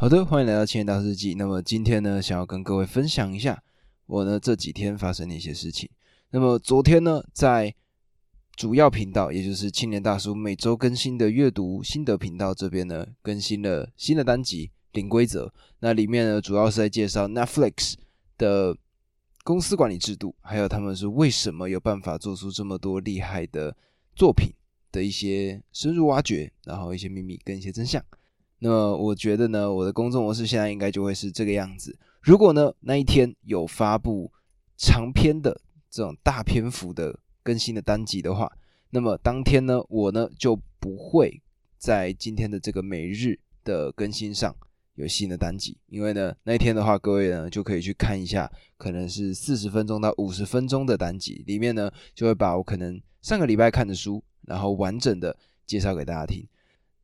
好的，欢迎来到千年大日记。那么今天呢，想要跟各位分享一下我呢这几天发生的一些事情。那么昨天呢，在主要频道，也就是青年大叔每周更新的阅读心得频道这边呢，更新了新的单集《零规则》。那里面呢，主要是在介绍 Netflix 的公司管理制度，还有他们是为什么有办法做出这么多厉害的作品的一些深入挖掘，然后一些秘密跟一些真相。那么我觉得呢，我的工作模式现在应该就会是这个样子。如果呢那一天有发布长篇的这种大篇幅的更新的单集的话，那么当天呢我呢就不会在今天的这个每日的更新上有新的单集，因为呢那一天的话，各位呢就可以去看一下，可能是四十分钟到五十分钟的单集，里面呢就会把我可能上个礼拜看的书，然后完整的介绍给大家听。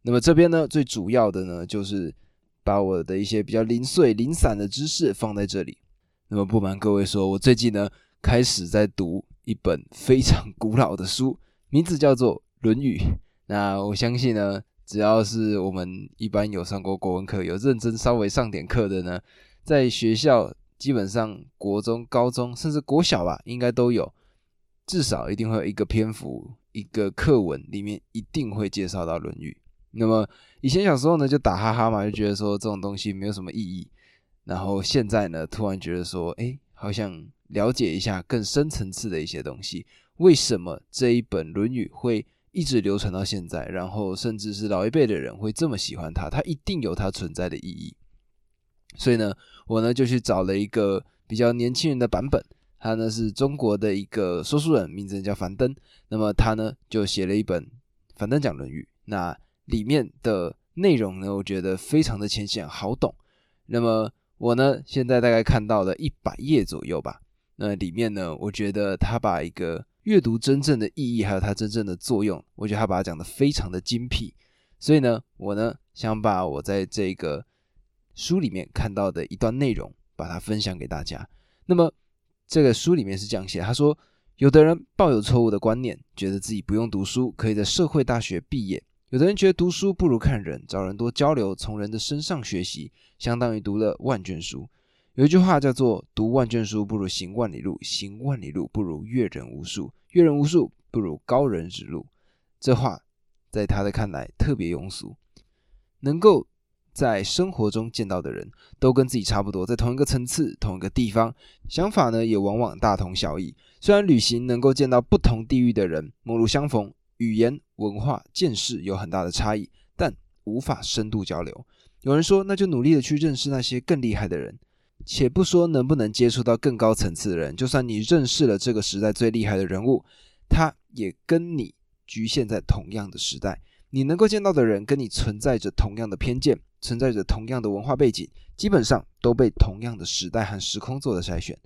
那么这边呢，最主要的呢，就是把我的一些比较零碎、零散的知识放在这里。那么不瞒各位说，我最近呢开始在读一本非常古老的书，名字叫做《论语》。那我相信呢，只要是我们一般有上过国文课、有认真稍微上点课的呢，在学校基本上国中、高中甚至国小吧，应该都有，至少一定会有一个篇幅、一个课文里面一定会介绍到《论语》。那么以前小时候呢，就打哈哈嘛，就觉得说这种东西没有什么意义。然后现在呢，突然觉得说，哎，好像了解一下更深层次的一些东西。为什么这一本《论语》会一直流传到现在？然后甚至是老一辈的人会这么喜欢它，它一定有它存在的意义。所以呢，我呢就去找了一个比较年轻人的版本，他呢是中国的一个说书人，名字叫樊登。那么他呢就写了一本《樊登讲论语》。那里面的内容呢，我觉得非常的浅显好懂。那么我呢，现在大概看到了一百页左右吧。那里面呢，我觉得他把一个阅读真正的意义，还有它真正的作用，我觉得他把它讲的非常的精辟。所以呢，我呢想把我在这个书里面看到的一段内容，把它分享给大家。那么这个书里面是这样写，他说，有的人抱有错误的观念，觉得自己不用读书，可以在社会大学毕业。有的人觉得读书不如看人，找人多交流，从人的身上学习，相当于读了万卷书。有一句话叫做“读万卷书不如行万里路，行万里路不如阅人无数，阅人无数不如高人指路”。这话在他的看来特别庸俗。能够在生活中见到的人都跟自己差不多，在同一个层次、同一个地方，想法呢也往往大同小异。虽然旅行能够见到不同地域的人，陌路相逢。语言、文化、见识有很大的差异，但无法深度交流。有人说，那就努力的去认识那些更厉害的人。且不说能不能接触到更高层次的人，就算你认识了这个时代最厉害的人物，他也跟你局限在同样的时代。你能够见到的人，跟你存在着同样的偏见，存在着同样的文化背景，基本上都被同样的时代和时空做的筛选。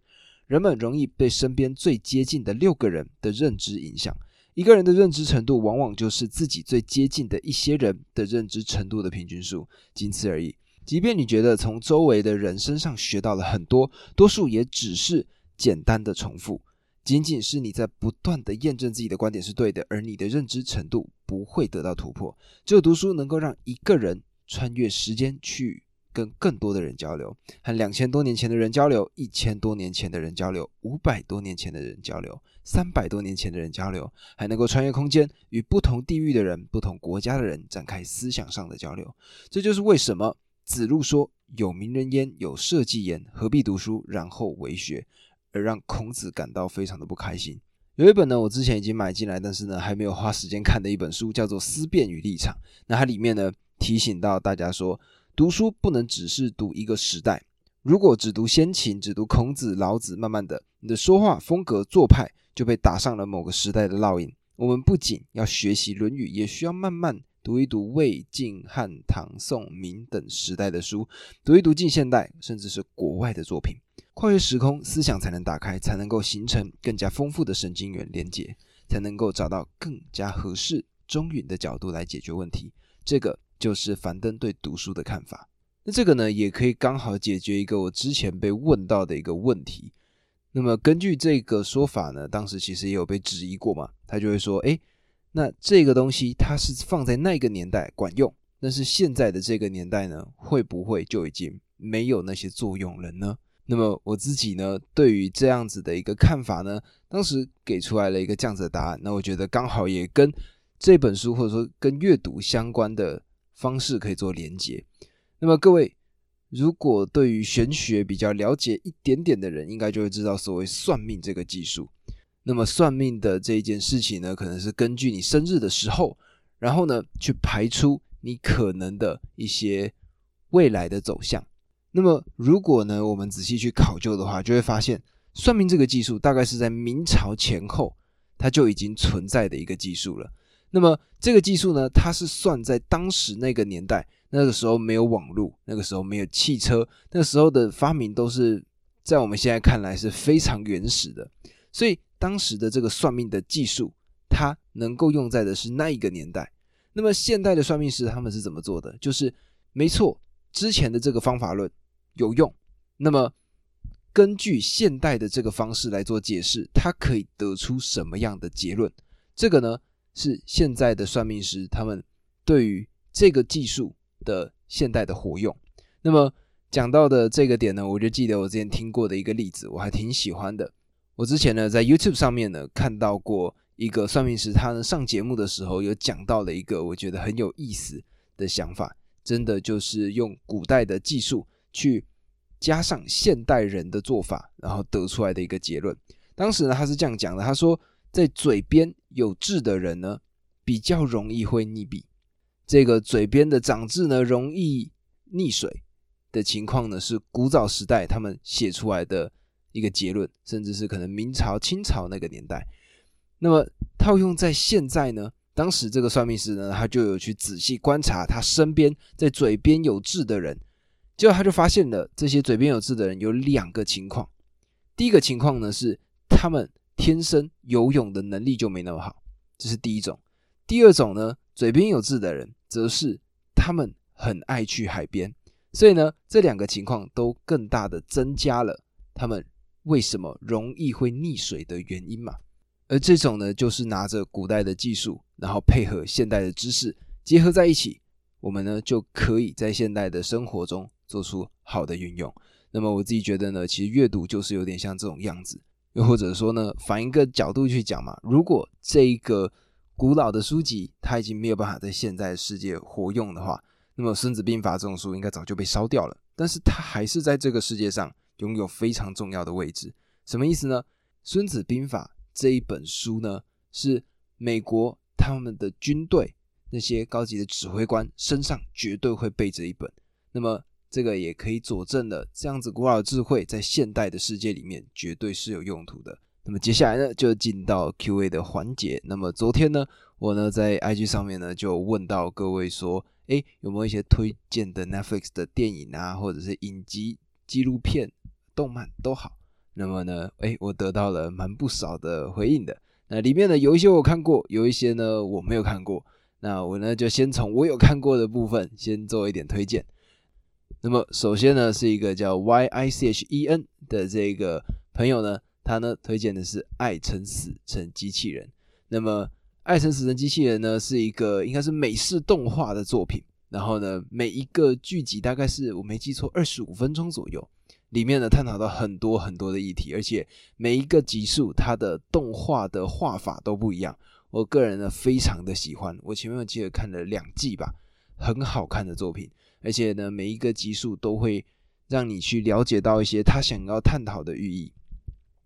人们容易被身边最接近的六个人的认知影响。一个人的认知程度，往往就是自己最接近的一些人的认知程度的平均数，仅此而已。即便你觉得从周围的人身上学到了很多，多数也只是简单的重复，仅仅是你在不断的验证自己的观点是对的，而你的认知程度不会得到突破。只有读书能够让一个人穿越时间去。跟更多的人交流，和两千多年前的人交流，一千多年前的人交流，五百多年前的人交流，三百多年前的人交流，还能够穿越空间，与不同地域的人、不同国家的人展开思想上的交流。这就是为什么子路说：“有名人焉，有社稷焉，何必读书，然后为学？”而让孔子感到非常的不开心。有一本呢，我之前已经买进来，但是呢，还没有花时间看的一本书，叫做《思辨与立场》。那它里面呢，提醒到大家说。读书不能只是读一个时代，如果只读先秦，只读孔子、老子，慢慢的，你的说话风格、做派就被打上了某个时代的烙印。我们不仅要学习《论语》，也需要慢慢读一读魏晋汉唐宋明等时代的书，读一读近现代甚至是国外的作品，跨越时空，思想才能打开，才能够形成更加丰富的神经元连接，才能够找到更加合适、中允的角度来解决问题。这个。就是樊登对读书的看法，那这个呢，也可以刚好解决一个我之前被问到的一个问题。那么根据这个说法呢，当时其实也有被质疑过嘛，他就会说，哎，那这个东西它是放在那个年代管用，但是现在的这个年代呢，会不会就已经没有那些作用了呢？那么我自己呢，对于这样子的一个看法呢，当时给出来了一个这样子的答案。那我觉得刚好也跟这本书或者说跟阅读相关的方式可以做连接。那么各位，如果对于玄学比较了解一点点的人，应该就会知道所谓算命这个技术。那么算命的这一件事情呢，可能是根据你生日的时候，然后呢去排出你可能的一些未来的走向。那么，如果呢，我们仔细去考究的话，就会发现，算命这个技术大概是在明朝前后，它就已经存在的一个技术了。那么，这个技术呢，它是算在当时那个年代，那个时候没有网络，那个时候没有汽车，那时候的发明都是在我们现在看来是非常原始的。所以，当时的这个算命的技术，它能够用在的是那一个年代。那么，现代的算命师他们是怎么做的？就是没错，之前的这个方法论。有用，那么根据现代的这个方式来做解释，它可以得出什么样的结论？这个呢是现在的算命师他们对于这个技术的现代的活用。那么讲到的这个点呢，我就记得我之前听过的一个例子，我还挺喜欢的。我之前呢在 YouTube 上面呢看到过一个算命师，他呢上节目的时候有讲到了一个我觉得很有意思的想法，真的就是用古代的技术。去加上现代人的做法，然后得出来的一个结论。当时呢，他是这样讲的：他说，在嘴边有痣的人呢，比较容易会溺毙。这个嘴边的长痣呢，容易溺水的情况呢，是古早时代他们写出来的一个结论，甚至是可能明朝、清朝那个年代。那么套用在现在呢，当时这个算命师呢，他就有去仔细观察他身边在嘴边有痣的人。结果他就发现了，这些嘴边有痣的人有两个情况。第一个情况呢是他们天生游泳的能力就没那么好，这是第一种。第二种呢，嘴边有痣的人则是他们很爱去海边，所以呢，这两个情况都更大的增加了他们为什么容易会溺水的原因嘛。而这种呢，就是拿着古代的技术，然后配合现代的知识结合在一起，我们呢就可以在现代的生活中。做出好的运用，那么我自己觉得呢，其实阅读就是有点像这种样子，又或者说呢，反一个角度去讲嘛，如果这一个古老的书籍它已经没有办法在现在世界活用的话，那么《孙子兵法》这种书应该早就被烧掉了，但是它还是在这个世界上拥有非常重要的位置。什么意思呢？《孙子兵法》这一本书呢，是美国他们的军队那些高级的指挥官身上绝对会背着一本，那么。这个也可以佐证了，这样子古老的智慧在现代的世界里面绝对是有用途的。那么接下来呢，就进到 Q&A 的环节。那么昨天呢，我呢在 IG 上面呢就问到各位说，哎，有没有一些推荐的 Netflix 的电影啊，或者是影集、纪录片、动漫都好。那么呢，哎，我得到了蛮不少的回应的。那里面呢有一些我看过，有一些呢我没有看过。那我呢就先从我有看过的部分先做一点推荐。那么首先呢，是一个叫 Y I C H E N 的这个朋友呢，他呢推荐的是《爱成死成机器人》。那么《爱成死成机器人》呢，是一个应该是美式动画的作品。然后呢，每一个剧集大概是我没记错，二十五分钟左右。里面呢，探讨到很多很多的议题，而且每一个集数它的动画的画法都不一样。我个人呢，非常的喜欢。我前面记得看了两季吧，很好看的作品。而且呢，每一个集数都会让你去了解到一些他想要探讨的寓意。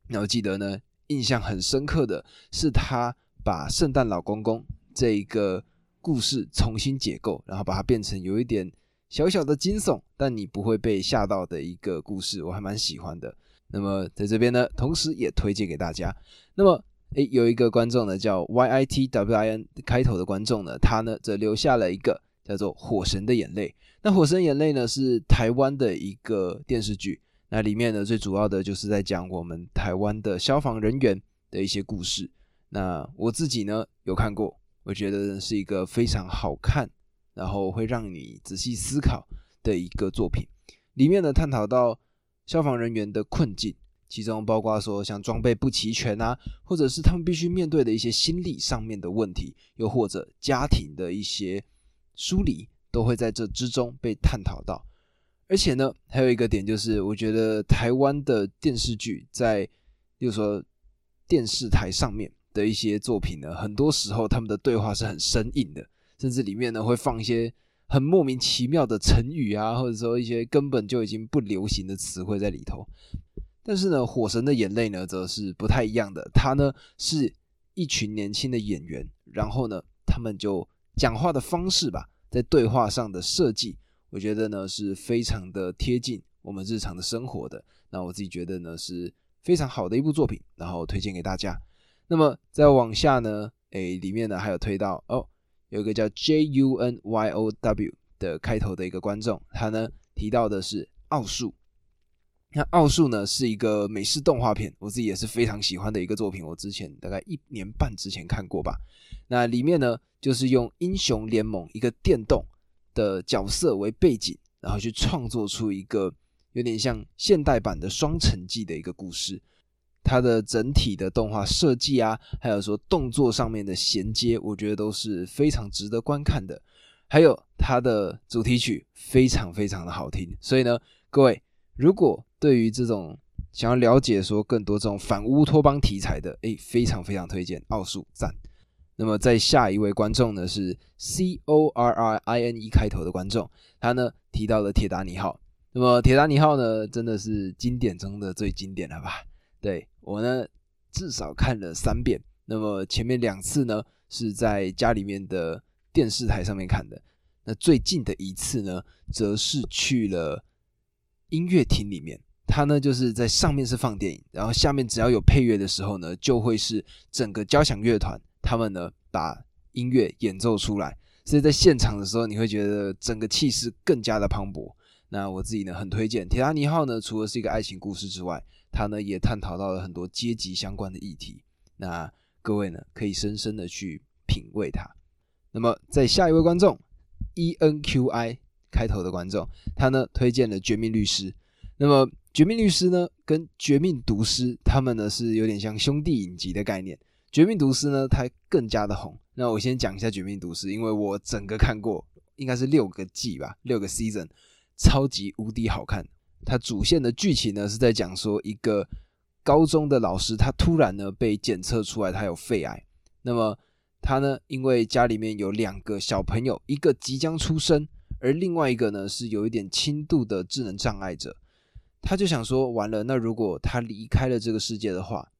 那我记得呢，印象很深刻的是他把圣诞老公公这一个故事重新解构，然后把它变成有一点小小的惊悚，但你不会被吓到的一个故事，我还蛮喜欢的。那么在这边呢，同时也推荐给大家。那么，诶，有一个观众呢，叫 Y I T W I N 开头的观众呢，他呢则留下了一个叫做《火神的眼泪》。那《火神眼泪》呢是台湾的一个电视剧，那里面呢最主要的就是在讲我们台湾的消防人员的一些故事。那我自己呢有看过，我觉得是一个非常好看，然后会让你仔细思考的一个作品。里面呢探讨到消防人员的困境，其中包括说像装备不齐全啊，或者是他们必须面对的一些心理上面的问题，又或者家庭的一些疏离。都会在这之中被探讨到。而且呢，还有一个点就是，我觉得台湾的电视剧在，比如说电视台上面的一些作品呢，很多时候他们的对话是很生硬的，甚至里面呢会放一些很莫名其妙的成语啊，或者说一些根本就已经不流行的词汇在里头。但是呢，《火神的眼泪》呢，则是不太一样的。它呢是一群年轻的演员，然后呢，他们就讲话的方式吧，在对话上的设计。我觉得呢是非常的贴近我们日常的生活的，那我自己觉得呢是非常好的一部作品，然后推荐给大家。那么再往下呢，诶，里面呢还有推到哦，有一个叫 J U N Y O W 的开头的一个观众，他呢提到的是奥数。那奥数呢是一个美式动画片，我自己也是非常喜欢的一个作品，我之前大概一年半之前看过吧。那里面呢就是用英雄联盟一个电动。的角色为背景，然后去创作出一个有点像现代版的《双城记》的一个故事。它的整体的动画设计啊，还有说动作上面的衔接，我觉得都是非常值得观看的。还有它的主题曲非常非常的好听，所以呢，各位如果对于这种想要了解说更多这种反乌托邦题材的，诶，非常非常推荐奥数赞。那么在下一位观众呢是 C O R R I N E 开头的观众，他呢提到了铁达尼号。那么铁达尼号呢真的是经典中的最经典了吧？对我呢至少看了三遍。那么前面两次呢是在家里面的电视台上面看的，那最近的一次呢则是去了音乐厅里面。它呢就是在上面是放电影，然后下面只要有配乐的时候呢，就会是整个交响乐团。他们呢把音乐演奏出来，所以在现场的时候，你会觉得整个气势更加的磅礴。那我自己呢很推荐《铁达尼号》呢，除了是一个爱情故事之外，它呢也探讨到了很多阶级相关的议题。那各位呢可以深深的去品味它。那么在下一位观众 E N Q I 开头的观众，他呢推荐了《绝命律师》。那么《绝命律师》呢跟《绝命毒师》他们呢是有点像兄弟影集的概念。绝命毒师呢，它更加的红。那我先讲一下绝命毒师，因为我整个看过，应该是六个季吧，六个 season，超级无敌好看。它主线的剧情呢，是在讲说一个高中的老师，他突然呢被检测出来他有肺癌。那么他呢，因为家里面有两个小朋友，一个即将出生，而另外一个呢是有一点轻度的智能障碍者，他就想说，完了，那如果他离开了这个世界的话。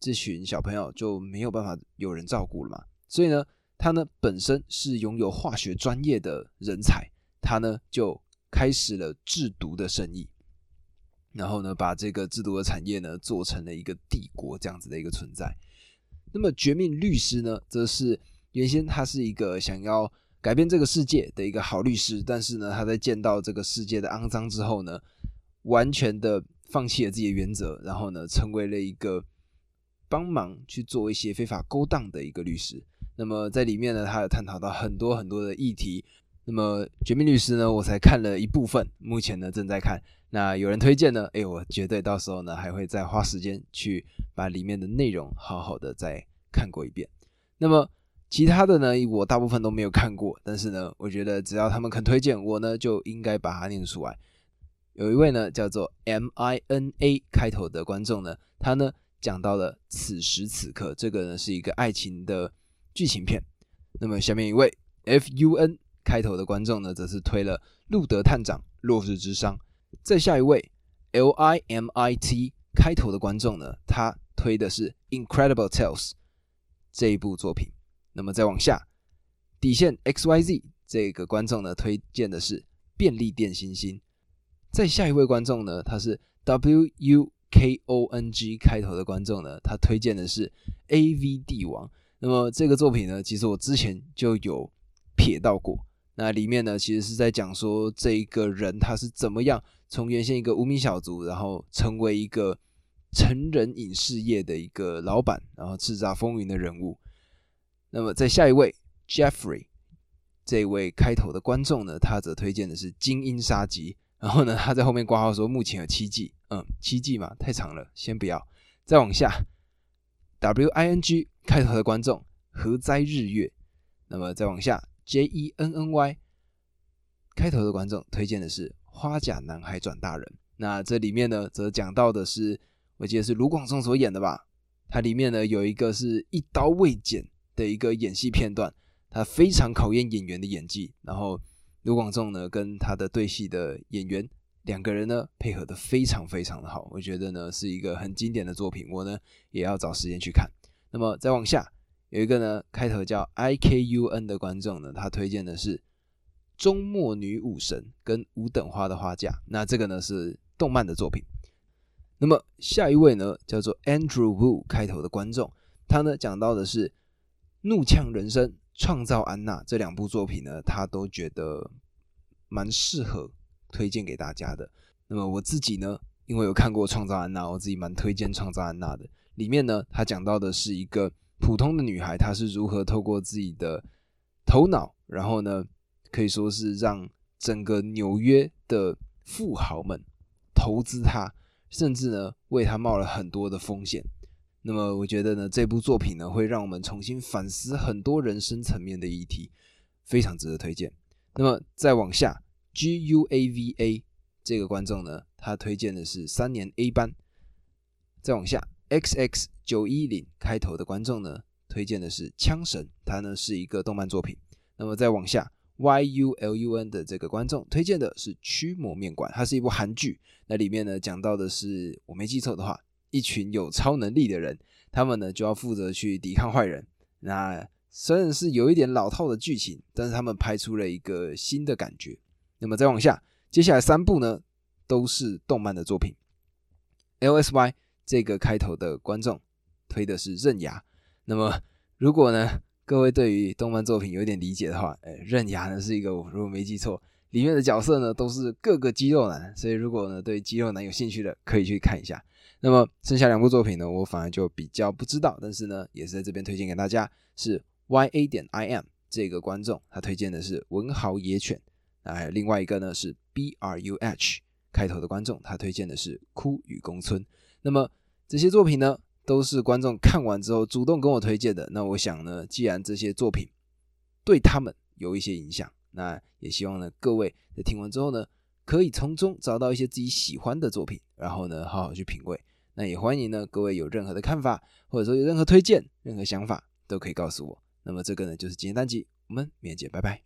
这群小朋友就没有办法有人照顾了嘛，所以呢，他呢本身是拥有化学专业的人才，他呢就开始了制毒的生意，然后呢把这个制毒的产业呢做成了一个帝国这样子的一个存在。那么绝命律师呢，则是原先他是一个想要改变这个世界的一个好律师，但是呢他在见到这个世界的肮脏之后呢，完全的放弃了自己的原则，然后呢成为了一个。帮忙去做一些非法勾当的一个律师，那么在里面呢，他有探讨到很多很多的议题。那么《绝命律师》呢，我才看了一部分，目前呢正在看。那有人推荐呢，哎，我绝对到时候呢还会再花时间去把里面的内容好好的再看过一遍。那么其他的呢，我大部分都没有看过，但是呢，我觉得只要他们肯推荐我呢，就应该把它念出来。有一位呢叫做 M I N A 开头的观众呢，他呢。讲到了此时此刻，这个呢是一个爱情的剧情片。那么下面一位 F U N 开头的观众呢，则是推了《路德探长：落日之殇》。再下一位 L I M I T 开头的观众呢，他推的是《Incredible Tales》这一部作品。那么再往下，底线 X Y Z 这个观众呢，推荐的是《便利店星星》。再下一位观众呢，他是 W U。K O N G 开头的观众呢，他推荐的是 A V 帝王。那么这个作品呢，其实我之前就有瞥到过。那里面呢，其实是在讲说这一个人他是怎么样从原先一个无名小卒，然后成为一个成人影视业的一个老板，然后叱咤风云的人物。那么在下一位 Jeffrey 这位开头的观众呢，他则推荐的是《精英杀机》。然后呢，他在后面挂号说目前有七季，嗯，七季嘛，太长了，先不要。再往下，W I N G 开头的观众何哉日月，那么再往下，J E N N Y 开头的观众推荐的是《花甲男孩转大人》。那这里面呢，则讲到的是，我记得是卢广仲所演的吧？它里面呢有一个是一刀未剪的一个演戏片段，他非常考验演员的演技。然后卢广仲呢跟他的对戏的演员两个人呢配合的非常非常的好，我觉得呢是一个很经典的作品，我呢也要找时间去看。那么再往下有一个呢开头叫 I K U N 的观众呢，他推荐的是《中末女武神》跟《五等花的花嫁》，那这个呢是动漫的作品。那么下一位呢，叫做 Andrew Wu 开头的观众，他呢讲到的是《怒呛人生》《创造安娜》这两部作品呢，他都觉得蛮适合推荐给大家的。那么我自己呢，因为有看过《创造安娜》，我自己蛮推荐《创造安娜》的。里面呢，他讲到的是一个普通的女孩，她是如何透过自己的头脑，然后呢，可以说是让整个纽约的富豪们投资她。甚至呢，为他冒了很多的风险。那么，我觉得呢，这部作品呢，会让我们重新反思很多人生层面的议题，非常值得推荐。那么，再往下，G U A V A 这个观众呢，他推荐的是三年 A 班。再往下，X X 九一零开头的观众呢，推荐的是枪神，它呢是一个动漫作品。那么再往下。Y U L U N 的这个观众推荐的是《驱魔面馆》，它是一部韩剧。那里面呢讲到的是，我没记错的话，一群有超能力的人，他们呢就要负责去抵抗坏人。那虽然是有一点老套的剧情，但是他们拍出了一个新的感觉。那么再往下，接下来三部呢都是动漫的作品。L S Y 这个开头的观众推的是《刃牙》。那么如果呢？各位对于动漫作品有点理解的话，哎，刃牙呢是一个，如果没记错，里面的角色呢都是各个肌肉男，所以如果呢对肌肉男有兴趣的，可以去看一下。那么剩下两部作品呢，我反而就比较不知道，但是呢也是在这边推荐给大家，是 Y A 点 I M 这个观众他推荐的是文豪野犬，那还有另外一个呢是 B R U H 开头的观众，他推荐的是枯雨宫村。那么这些作品呢？都是观众看完之后主动跟我推荐的。那我想呢，既然这些作品对他们有一些影响，那也希望呢各位在听完之后呢，可以从中找到一些自己喜欢的作品，然后呢好好去品味。那也欢迎呢各位有任何的看法，或者说有任何推荐、任何想法，都可以告诉我。那么这个呢就是今天单集，我们明天见，拜拜。